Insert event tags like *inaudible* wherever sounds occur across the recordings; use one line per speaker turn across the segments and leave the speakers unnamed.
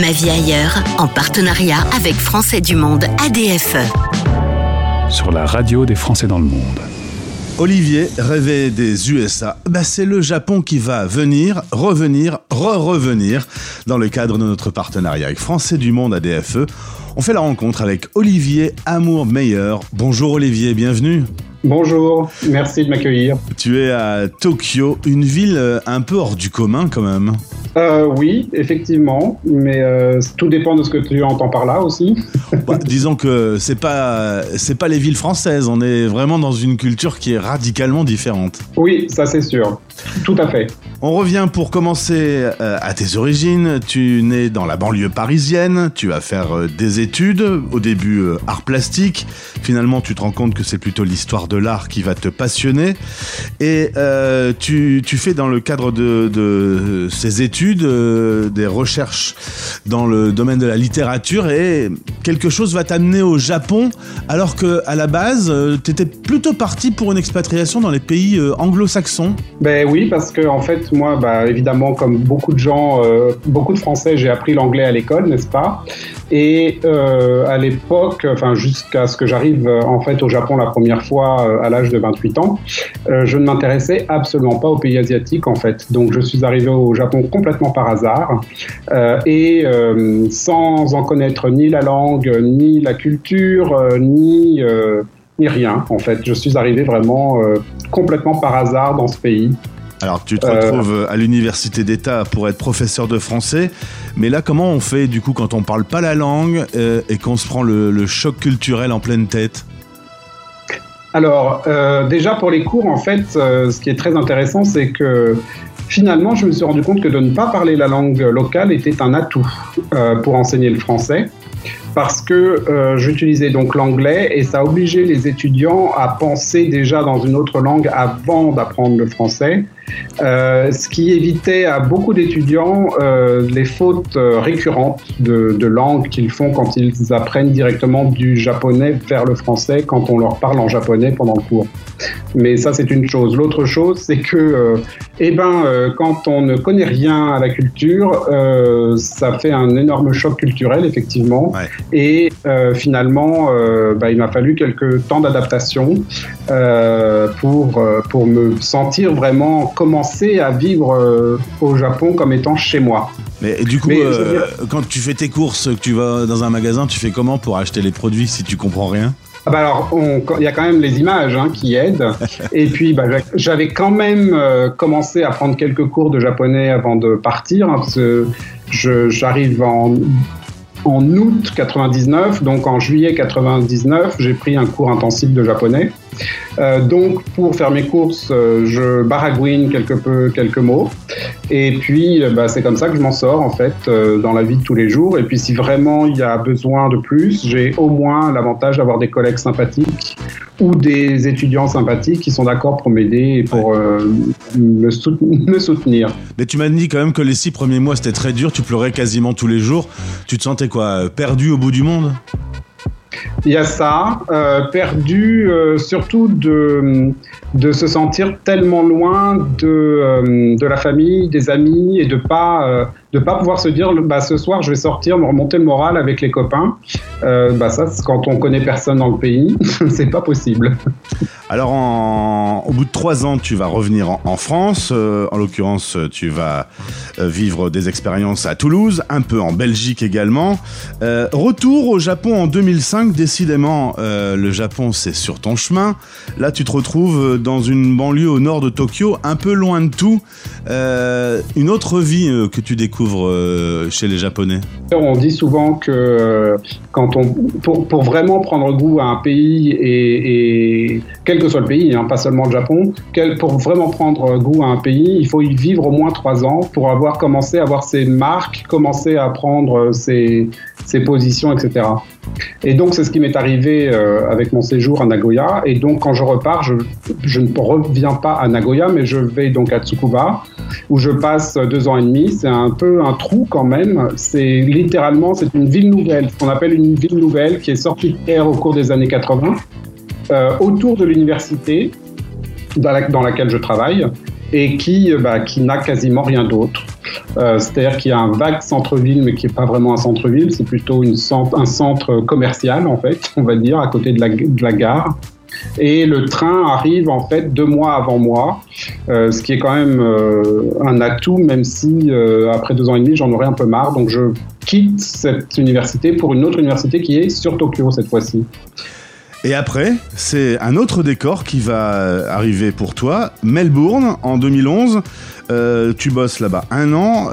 Ma vie ailleurs, en partenariat avec Français du Monde ADFE.
Sur la radio des Français dans le monde.
Olivier rêvait des USA. Bah, c'est le Japon qui va venir, revenir, re-revenir dans le cadre de notre partenariat avec Français du Monde ADFE. On fait la rencontre avec Olivier Amour Meyer. Bonjour Olivier, bienvenue.
Bonjour, merci de m'accueillir.
Tu es à Tokyo, une ville euh, un peu hors du commun quand même.
Euh, oui, effectivement, mais euh, tout dépend de ce que tu entends par là aussi. *laughs*
bah, disons que c'est pas c'est pas les villes françaises, on est vraiment dans une culture qui est radicalement différente.
Oui, ça c'est sûr, tout à fait.
On revient pour commencer à tes origines. Tu nais dans la banlieue parisienne, tu vas faire des études, au début art plastique. Finalement, tu te rends compte que c'est plutôt l'histoire de l'art qui va te passionner. Et euh, tu, tu, fais dans le cadre de, de ces études euh, des recherches dans le domaine de la littérature et quelque chose va t'amener au Japon alors que à la base, euh, tu étais plutôt parti pour une expatriation dans les pays euh, anglo-saxons.
Ben oui, parce que en fait, moi, bah, évidemment, comme beaucoup de gens, euh, beaucoup de Français, j'ai appris l'anglais à l'école, n'est-ce pas? Et à l'époque, enfin jusqu'à ce que j'arrive en fait au Japon la première fois euh, à l'âge de 28 ans, euh, je ne m'intéressais absolument pas aux pays asiatiques en fait. Donc je suis arrivé au Japon complètement par hasard euh, et sans en connaître ni la langue, ni la culture, ni ni rien en fait. Je suis arrivé vraiment complètement par hasard dans ce pays.
Alors tu te retrouves à l'université d'État pour être professeur de français, mais là comment on fait du coup quand on parle pas la langue et qu'on se prend le choc culturel en pleine tête?
Alors, euh, déjà pour les cours, en fait, euh, ce qui est très intéressant, c'est que finalement, je me suis rendu compte que de ne pas parler la langue locale était un atout euh, pour enseigner le français parce que euh, j'utilisais donc l'anglais et ça obligeait les étudiants à penser déjà dans une autre langue avant d'apprendre le français, euh, ce qui évitait à beaucoup d'étudiants euh, les fautes récurrentes de, langue qu'ils font quand ils apprennent directement du japonais vers le français quand on leur parle en japonais pendant le cours. Mais ça, c'est une chose. L'autre chose, c'est que, eh ben, quand on ne connaît rien à la culture, ça fait un énorme choc culturel, effectivement. Et euh, finalement, euh, bah, il m'a fallu quelques temps d'adaptation euh, pour, pour me sentir vraiment commencer à vivre au Japon comme étant chez moi.
Mais du coup, quand tu fais tes courses, que tu vas dans un magasin, tu fais comment pour acheter les produits si tu comprends rien?
Ah bah alors, il y a quand même les images hein, qui aident. *laughs* Et puis, bah, j'avais quand même commencé à prendre quelques cours de japonais avant de partir, hein, parce que j'arrive en en août 99, donc en juillet 99, j'ai pris un cours intensif de japonais. Euh, donc pour faire mes courses, euh, je baragouine quelque peu quelques mots. Et puis euh, bah, c'est comme ça que je m'en sors en fait dans la vie de tous les jours. Et puis si vraiment il y a besoin de plus, j'ai au moins l'avantage d'avoir des collègues sympathiques ou des étudiants sympathiques qui sont d'accord pour m'aider et pour *laughs* me, soutenir.
Mais tu m'as dit quand même que les six premiers mois c'était très dur, tu pleurais quasiment tous les jours. Tu te sentais quoi Perdu au bout du monde?
Il y a ça, euh, perdu euh, surtout de, de se sentir tellement loin de, euh, de la famille, des amis et de pas de pas pouvoir se dire bah, ce soir je vais sortir me remonter le moral avec les copains. Euh, bah ça quand on connaît personne dans le pays *laughs* c'est pas possible.
Alors au bout de trois ans tu vas revenir en, France. Euh, en l'occurrence tu vas euh, vivre des expériences à Toulouse un peu en Belgique également. Retour au Japon en 2005 décidément le Japon c'est sur ton chemin. Là tu te retrouves dans une banlieue au nord de Tokyo un peu loin de tout une autre vie que tu découvres euh, chez les Japonais?
On dit souvent que euh, quand on, pour, vraiment prendre goût à un pays, et, quel que soit le pays, hein, pas seulement le Japon, pour vraiment prendre goût à un pays, il faut y vivre au moins trois ans pour avoir commencé à avoir ses marques, commencer à prendre ses positions, etc. Et donc, c'est ce qui m'est arrivé euh, avec mon séjour à Nagoya. Et donc, quand je repars, je, ne reviens pas à Nagoya, mais je vais donc à Tsukuba, où je passe deux ans et demi. C'est un peu un trou quand même. C'est littéralement, c'est une ville nouvelle, ce qu'on appelle une ville nouvelle qui est sortie de terre au cours des années 80, euh, autour de l'université dans, laquelle je travaille et qui, bah, qui n'a quasiment rien d'autre. C'est-à-dire qu'il y a un vague centre-ville, mais qui n'est pas vraiment un centre-ville, c'est plutôt une un centre commercial, en fait, on va dire, à côté de la, de la gare. Et le train arrive en fait deux mois avant moi, euh, ce qui est quand même euh, un atout, même si euh, après deux ans et demi j'en aurais un peu marre. Donc je quitte cette université pour une autre université qui est sur Tokyo cette fois-ci.
Et après, c'est un autre décor qui va arriver pour toi, Melbourne en 2011. tu bosses là-bas un an,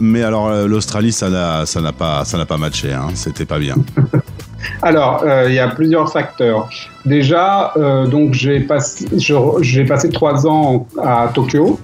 mais alors l'Australie, ça n'a pas, ça n'a pas matché, hein, c'était pas bien. *laughs*
Alors, euh, il y a plusieurs facteurs. Déjà, euh, donc j'ai passé, trois ans à Tokyo.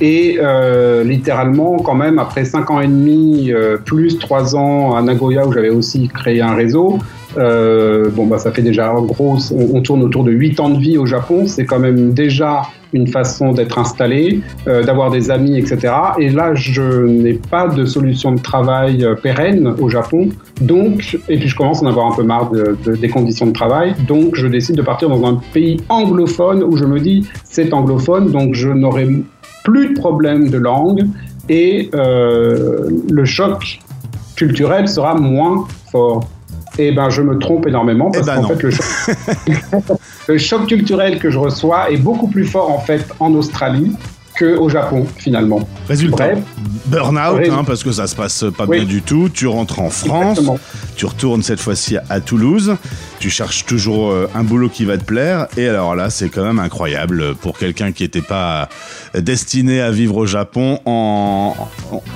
Et euh, littéralement, quand même, après cinq ans et demi, plus trois ans à Nagoya où j'avais aussi créé un réseau, bon bah ça fait déjà en gros, on, tourne autour de huit ans de vie au Japon. C'est quand même déjà une façon d'être installé, euh, d'avoir des amis, etc. Et là, je n'ai pas de solution de travail euh, pérenne au Japon. Donc, et puis je commence à en avoir un peu marre de, des conditions de travail. Donc, je décide de partir dans un pays anglophone où je me dis, c'est anglophone, donc je n'aurai plus de problème de langue et euh, le choc culturel sera moins fort. Eh ben, je me trompe énormément parce eh ben qu'en fait, *laughs* le choc, culturel que je reçois est beaucoup plus fort en fait en Australie qu'au Japon finalement.
Résultat, burn-out, hein, parce que ça se passe pas bien du tout. Tu rentres en France, tu retournes cette fois-ci à Toulouse, tu cherches toujours euh, un boulot qui va te plaire. Et alors là, c'est quand même incroyable pour quelqu'un qui n'était pas destiné à vivre au Japon. En,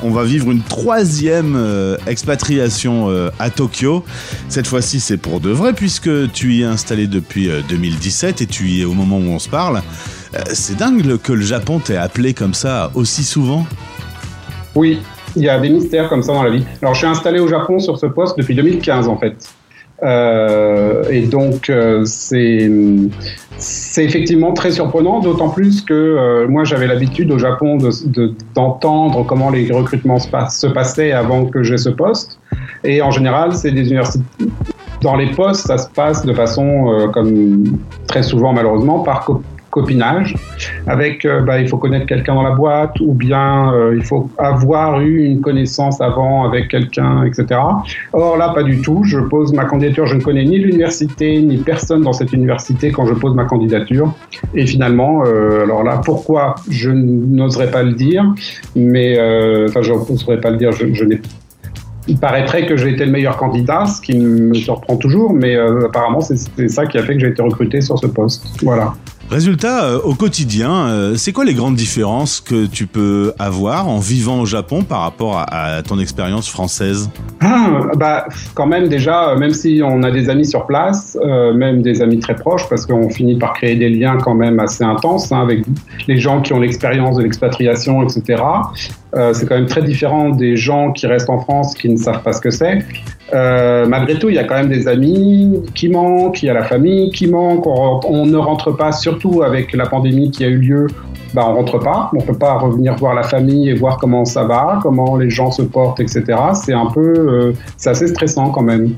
on va vivre une troisième euh, expatriation euh, à Tokyo. Cette fois-ci, c'est pour de vrai puisque tu y es installé depuis 2017 et tu y es au moment où on se parle. C'est dingue que le Japon t'ait appelé comme ça aussi souvent.
Oui, il y a des mystères comme ça dans la vie. Alors, je suis installé au Japon sur ce poste depuis 2015 en fait. Euh, et donc, euh, c'est effectivement très surprenant, d'autant plus que euh, moi j'avais l'habitude au Japon d'entendre de, comment les recrutements se, passaient avant que j'ai ce poste. Et en général, c'est des universités. Dans les postes, ça se passe de façon, comme très souvent malheureusement, par copinage, avec euh, bah, il faut connaître quelqu'un dans la boîte ou bien euh, il faut avoir eu une connaissance avant avec quelqu'un, etc. Or là, pas du tout. Je pose ma candidature, je ne connais ni l'université ni personne dans cette université quand je pose ma candidature. Et finalement, euh, alors là, pourquoi je n'oserais pas le dire, mais enfin, je n'oserais pas le dire, il paraîtrait que j'ai été le meilleur candidat, ce qui me surprend toujours, mais apparemment c'est ça qui a fait que j'ai été recruté sur ce poste. Voilà.
Résultat, euh, au quotidien, euh, c'est quoi les grandes différences que tu peux avoir en vivant au Japon par rapport à, ton expérience française?
Ah, bah, Quand même déjà, euh, même si on a des amis sur place, même des amis très proches, parce qu'on finit par créer des liens quand même assez intenses hein, avec les gens qui ont l'expérience de l'expatriation, etc. c'est quand même très différent des gens qui restent en France qui ne savent pas ce que c'est. Euh, malgré tout, il y a quand même des amis qui manquent, il y a la famille qui manque, on, ne rentre pas, surtout avec la pandémie qui a eu lieu, bah, on rentre pas, on peut pas revenir voir la famille et voir comment ça va, comment les gens se portent, etc. C'est un peu, euh, c'est assez stressant quand même.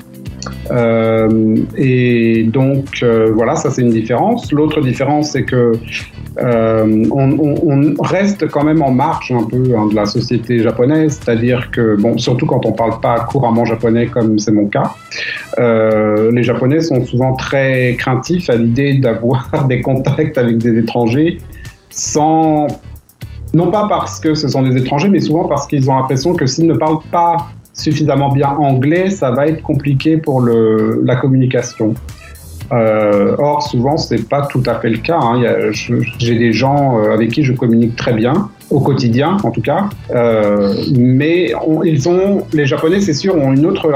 Euh, et donc voilà, ça c'est une différence. L'autre différence, c'est que euh, on, reste quand même en marge un peu hein, de la société japonaise, c'est-à-dire que, bon, surtout quand on parle pas couramment japonais comme c'est mon cas, euh, les Japonais sont souvent très craintifs à l'idée d'avoir des contacts avec des étrangers sans non pas parce que ce sont des étrangers, mais souvent parce qu'ils ont l'impression que s'ils ne parlent pas suffisamment bien anglais, ça va être compliqué pour la communication. Euh, or, souvent, c'est pas tout à fait le cas. Hein. J'ai des gens euh, avec qui je communique très bien, au quotidien en tout cas, euh, mais ils ont, les Japonais, c'est sûr, ont une autre,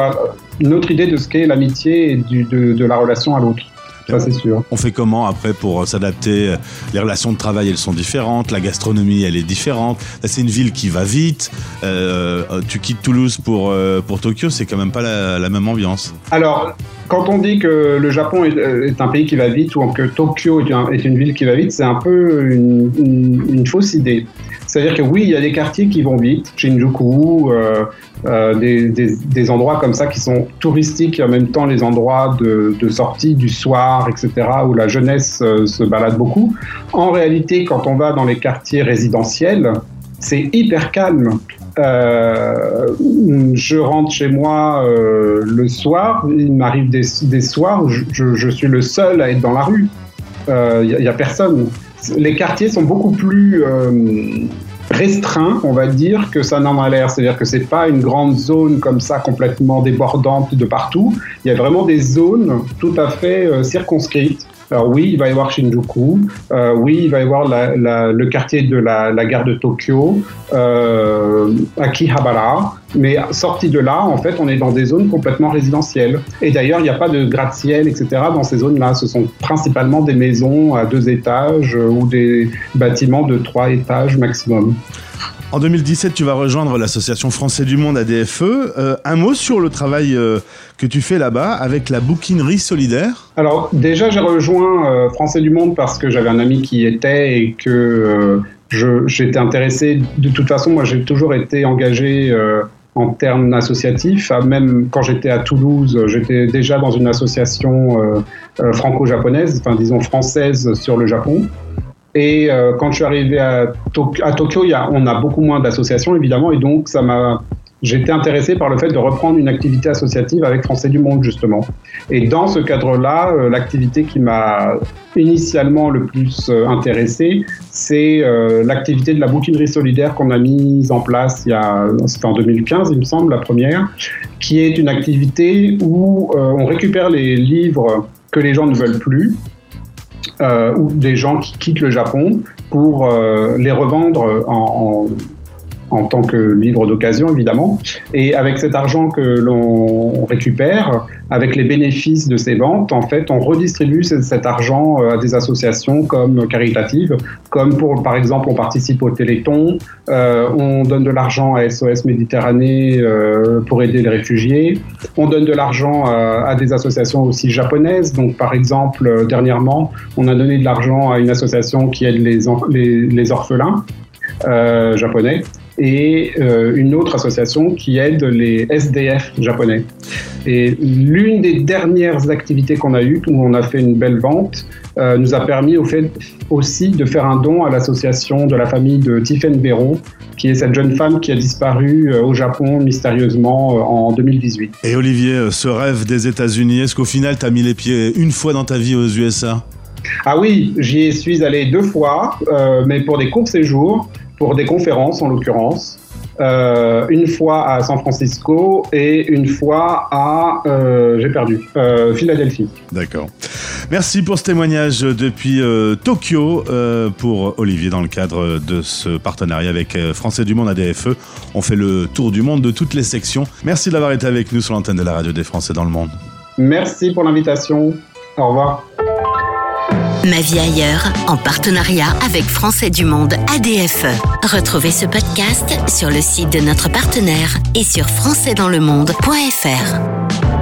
une autre idée de ce qu'est l'amitié et de, de la relation à l'autre. Ça, c'est sûr.
On fait comment après pour s'adapter? Les relations de travail, elles sont différentes. La gastronomie, elle est différente. C'est une ville qui va vite. Euh, tu quittes Toulouse pour, euh, pour Tokyo, c'est quand même pas la, la même ambiance.
Alors, quand on dit que le Japon est, un pays qui va vite ou que Tokyo est, une ville qui va vite, c'est un peu une, fausse idée. C'est-à-dire que oui, il y a des quartiers qui vont vite, Shinjuku, euh, euh, des, endroits comme ça qui sont touristiques et en même temps les endroits de, sortie du soir, etc., où la jeunesse euh, se balade beaucoup. En réalité, quand on va dans les quartiers résidentiels, c'est hyper calme. Je rentre chez moi le soir, il m'arrive des, soirs où je, suis le seul à être dans la rue. Il euh, n'y a, personne. Les quartiers sont beaucoup plus restreint, on va dire, que ça n'en a l'air. C'est-à-dire que c'est pas une grande zone comme ça complètement débordante de partout. Il y a vraiment des zones tout à fait euh, circonscrites. Alors oui, il va y avoir Shinjuku, euh, oui, il va y avoir le quartier de la, gare de Tokyo, euh, Akihabara, mais sorti de là, en fait, on est dans des zones complètement résidentielles. Et d'ailleurs, il n'y a pas de gratte-ciel, etc. dans ces zones-là. Ce sont principalement des maisons à deux étages euh, ou des bâtiments de trois étages maximum.
En 2017, tu vas rejoindre l'association Français du Monde ADFE. Euh, un mot sur le travail euh, que tu fais là-bas avec la bouquinerie solidaire
Alors déjà, j'ai rejoint euh, Français du Monde parce que j'avais un ami qui y était et que j'étais intéressé. De toute façon, moi, j'ai toujours été engagé en termes associatifs. Ah, même quand j'étais à Toulouse, j'étais déjà dans une association franco-japonaise, enfin disons française sur le Japon. Et euh, quand je suis arrivé à, Tokyo, on a beaucoup moins d'associations évidemment, et donc ça m'a j'étais intéressé par le fait de reprendre une activité associative avec Français du Monde, justement. Et dans ce cadre-là, euh, l'activité qui m'a initialement le plus euh, intéressé, c'est l'activité de la bouquinerie solidaire qu'on a mise en place c'était en 2015, il me semble, la première, qui est une activité où on récupère les livres que les gens ne veulent plus ou des gens qui quittent le Japon pour euh, les revendre en, en, en, tant que livres d'occasion, évidemment. Et avec cet argent que l'on récupère, avec les bénéfices de ces ventes, en fait, on redistribue cet argent euh, à des associations comme caritatives, comme pour, par exemple, on participe au Téléthon, euh, on donne de l'argent à SOS Méditerranée euh, pour aider les réfugiés, on donne de l'argent à, à, des associations aussi japonaises. Donc, par exemple, euh, dernièrement, on a donné de l'argent à une association qui aide les, les, les orphelins euh, japonais et euh, une autre association qui aide les SDF japonais. Et l'une des dernières activités qu'on a eues, où on a fait une belle vente, euh, nous a permis au fait aussi de faire un don à l'association de la famille de Tiffen Béraud, qui est cette jeune femme qui a disparu euh, au Japon mystérieusement en 2018.
Et Olivier, ce rêve des États-Unis, est-ce qu'au final tu as mis les pieds une fois dans ta vie aux USA
ah oui, j'y suis allé deux fois, euh, mais pour des courts séjours pour des conférences en l'occurrence. Euh, une fois à San Francisco et une fois à, euh, j'ai perdu, euh, Philadelphie.
D'accord. Merci pour ce témoignage depuis Tokyo pour Olivier dans le cadre de ce partenariat avec Français du Monde ADFE. On fait le tour du monde de toutes les sections. Merci d'avoir été avec nous sur l'antenne de la radio des Français dans le monde.
Merci pour l'invitation. Au revoir.
Ma vie ailleurs, en partenariat avec Français du Monde ADFE. Retrouvez ce podcast sur le site de notre partenaire et sur françaisdanslemonde.fr.